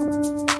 Música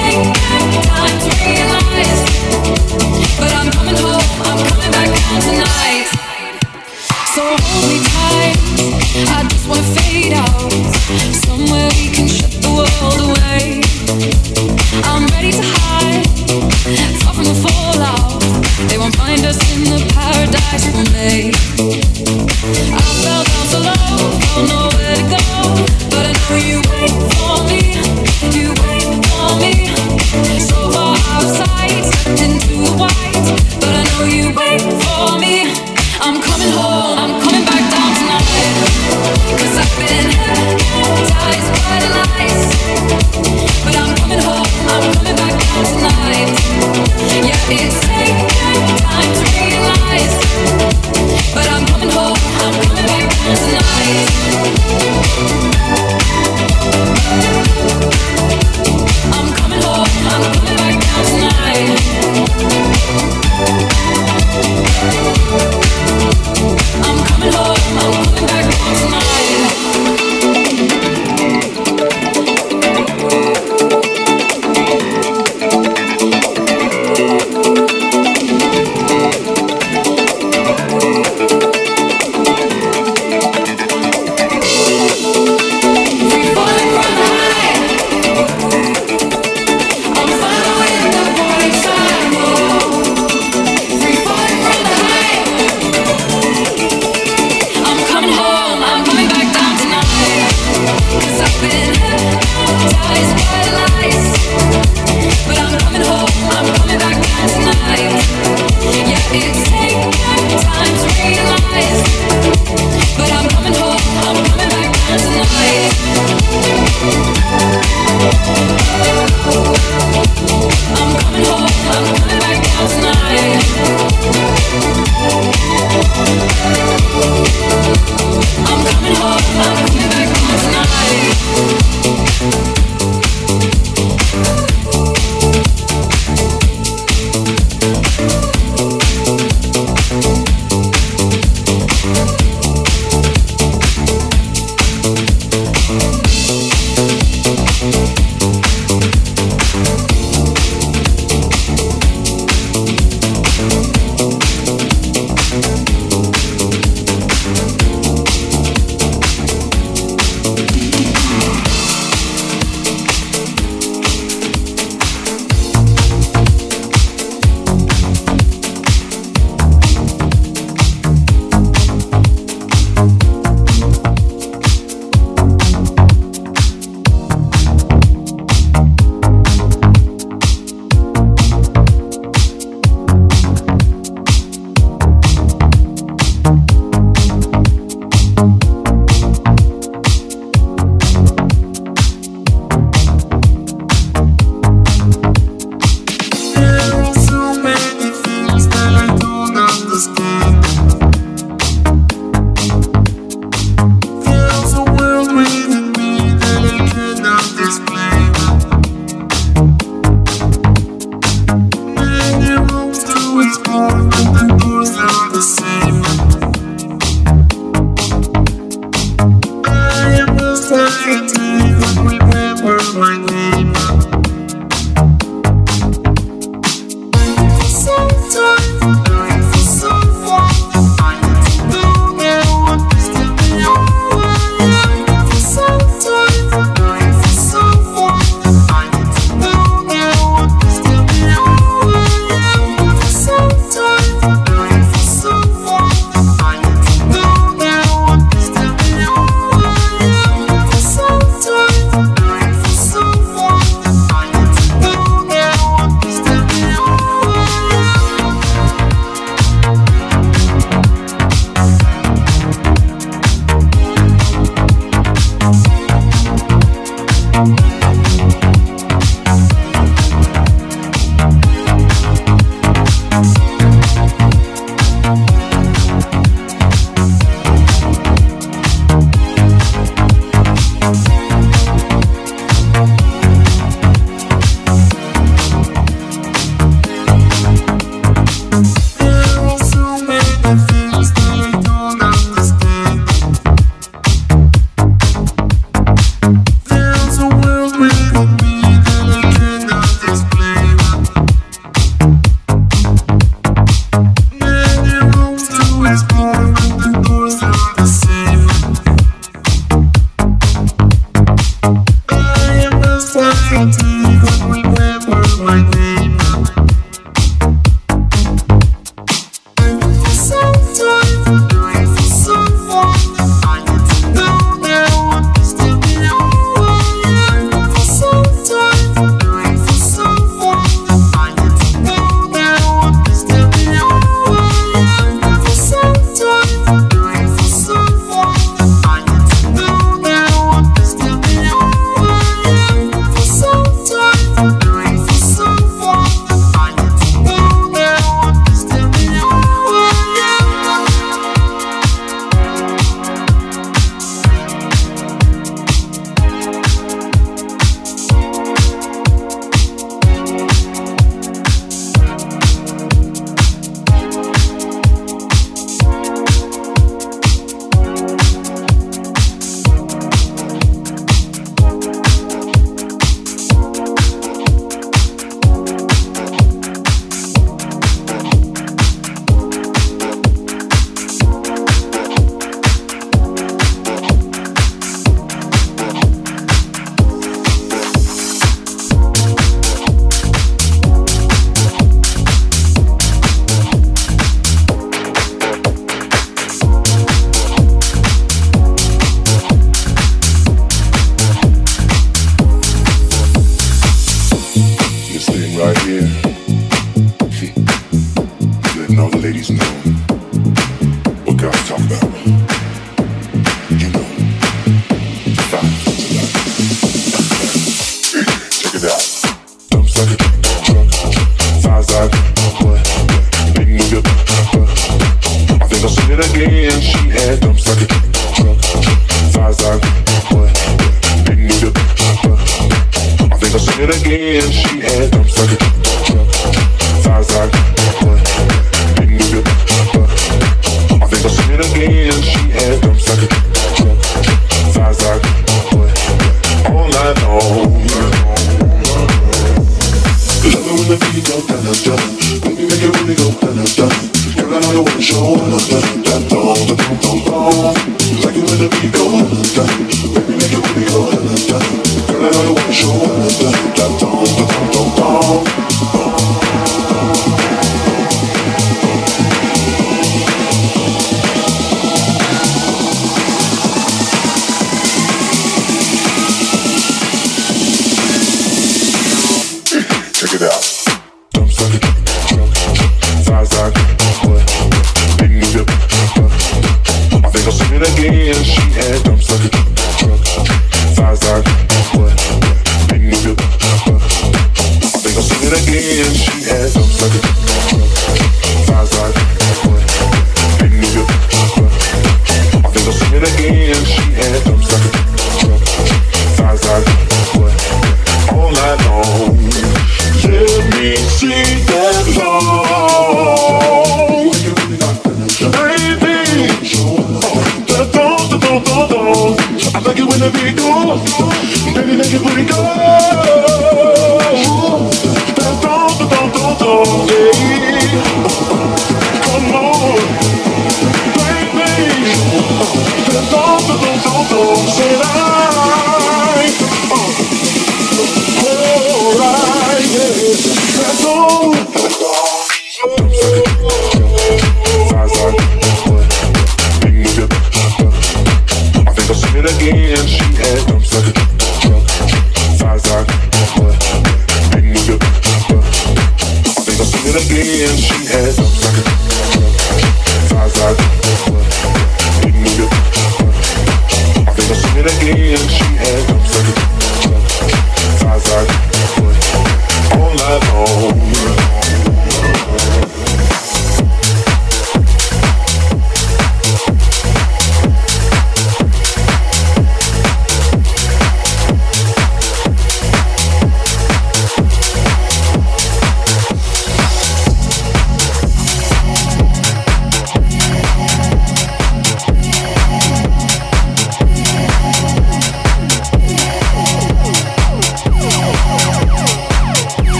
Yeah,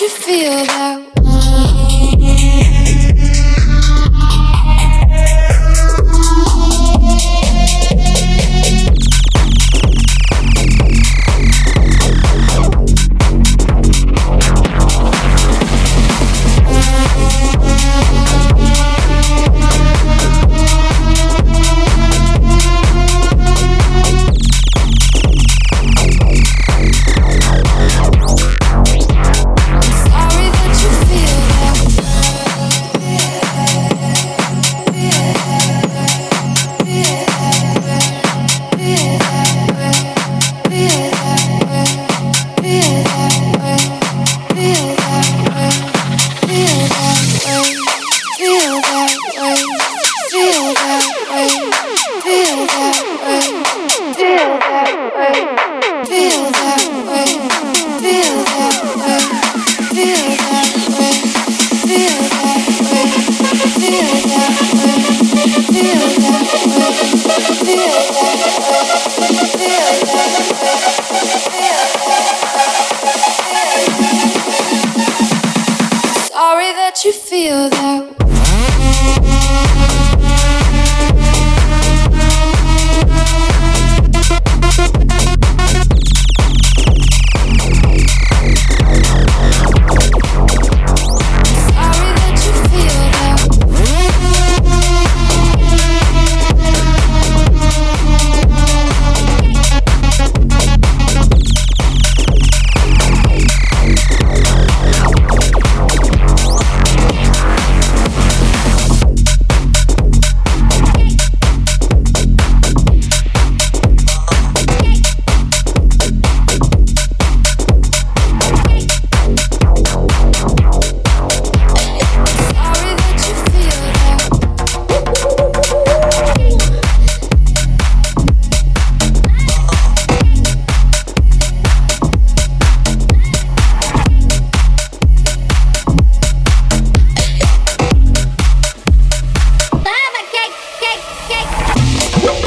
you feel that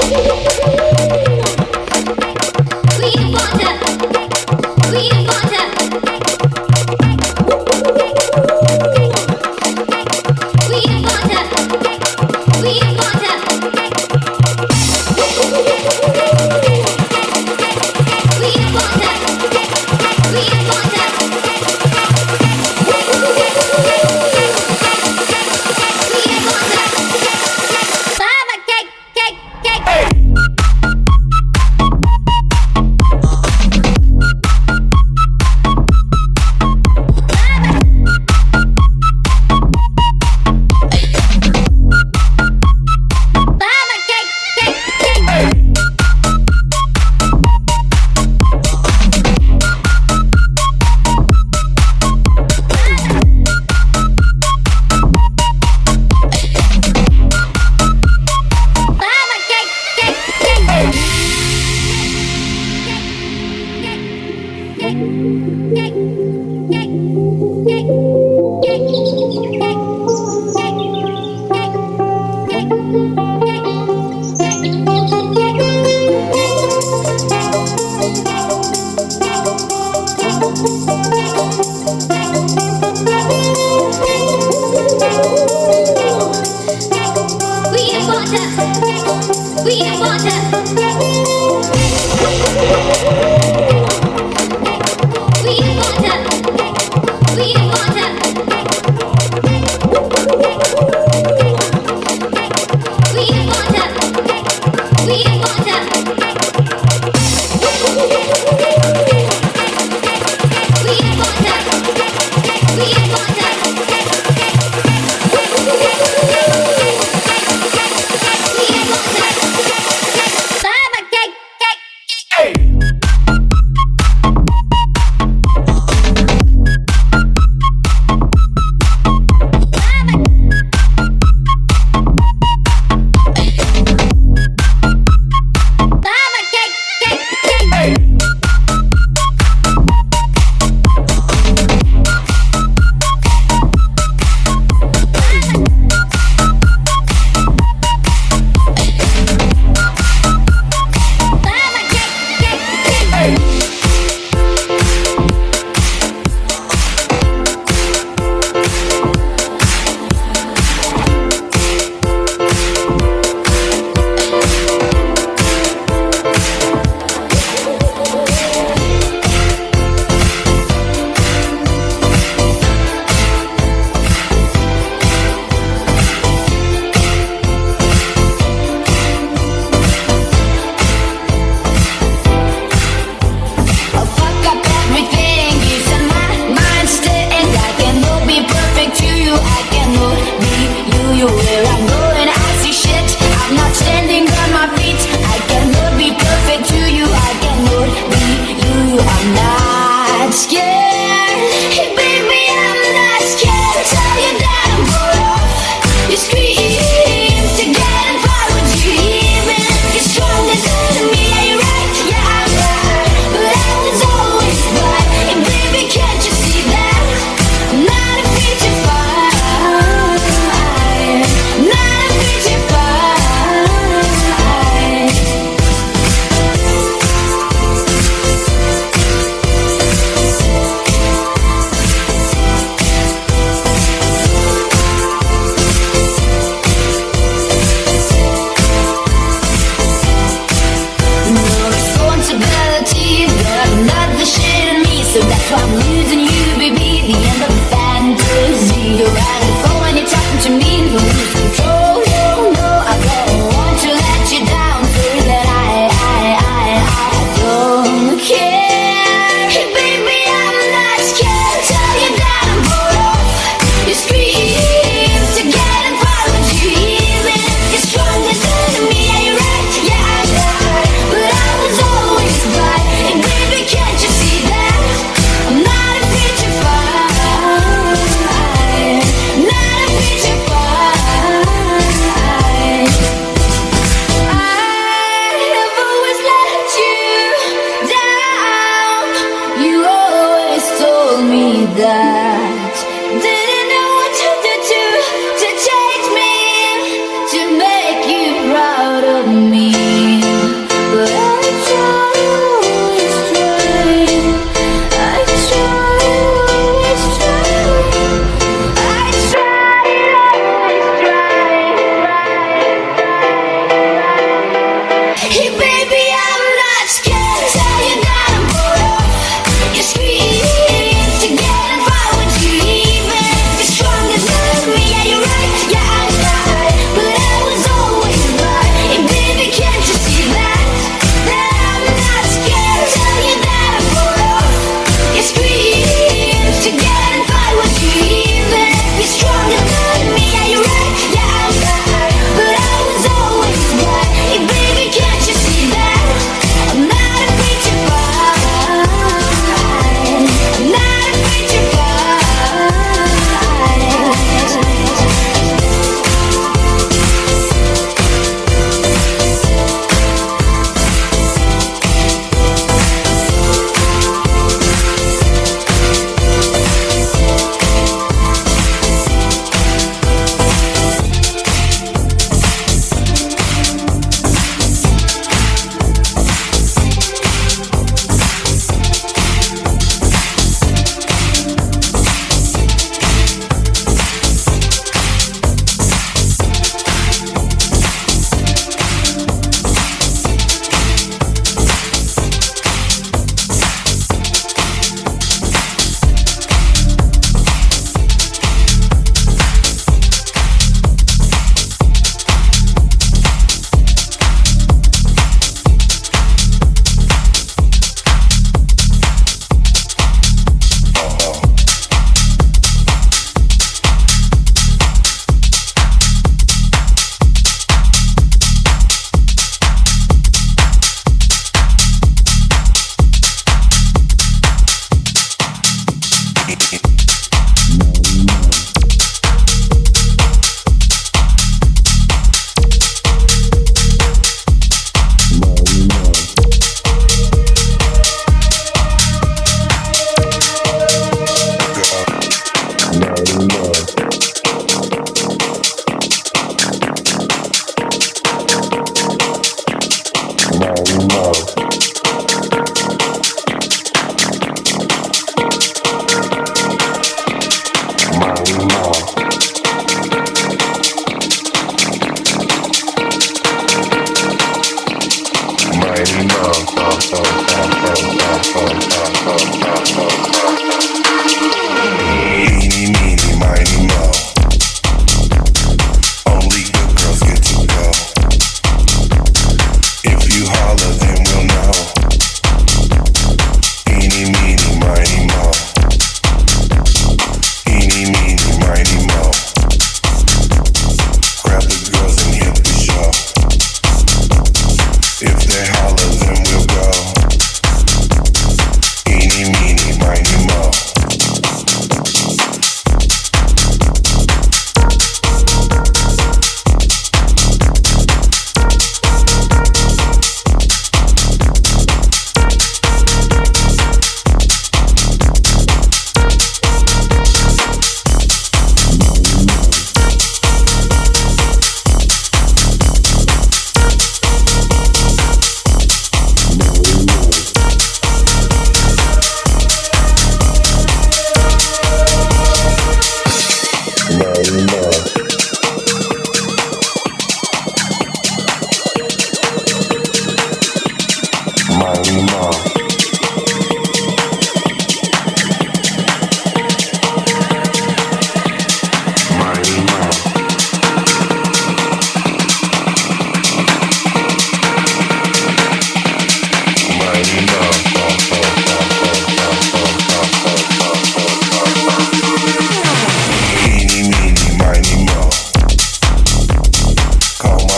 Música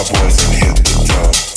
cowboys and hit the club.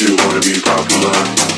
you wanna be popular?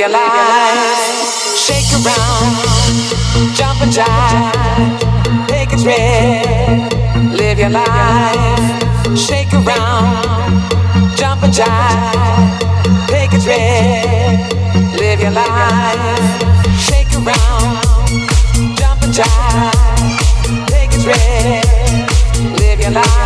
your life. Shake around, jump and jive, take a trip, live your life. Shake around, jump and jive, take a trip, live your life. Shake around, jump and jive, take a trip, live your life.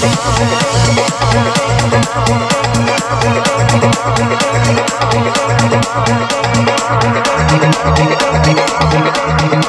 I'm gonna go get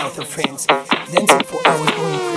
those moments we were sharing together. I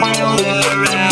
me all the red.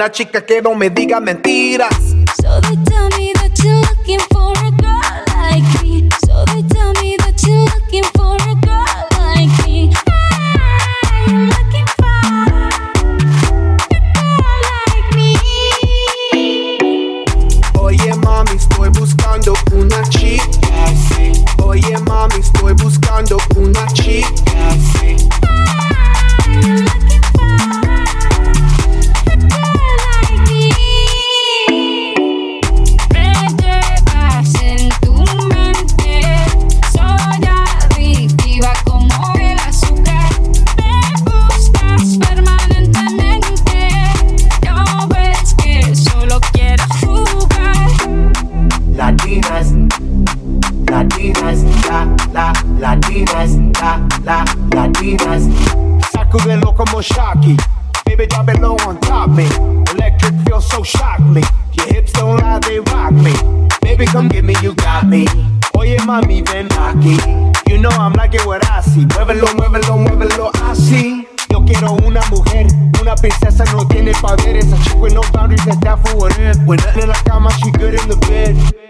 Una chica que no me diga mentiras. latinas, latinas, la, la, latinas, la, la, latinas. Sacúdelo como Shaki, baby drop it low on top me. Electric feels so shockly, your hips don't lie, they rock me. Baby come get me, you got me. Oye mami, ven aquí. You know I'm liking what I see. Muévelo, muévelo, muévelo, así. Yo quiero una mujer, una princesa no tiene poderes. A chick with no boundaries, that's that for what it. When in la cama, she good in the bed.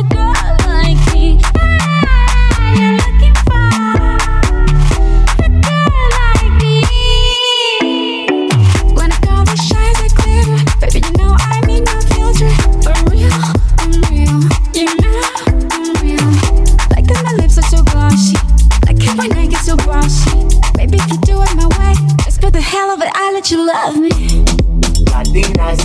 love me. Latinas,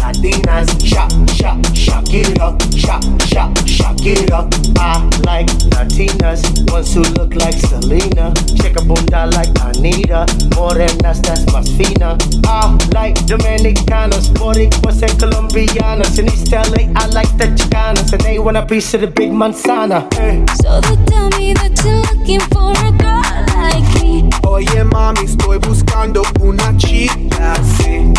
Latinas, shock, shock, shock it up, shock, shock, shock it up. I like Latinas, ones who look like Selena, check a bunda like Anitta, morenas that's más fina. I like Dominicanas, Boricuas and Colombianas. In East LA, I like the Chicanas, and they want a piece of the big manzana. Hey. So they tell me that you're looking for a girl like. Oye mami, estoy buscando una chica, sí.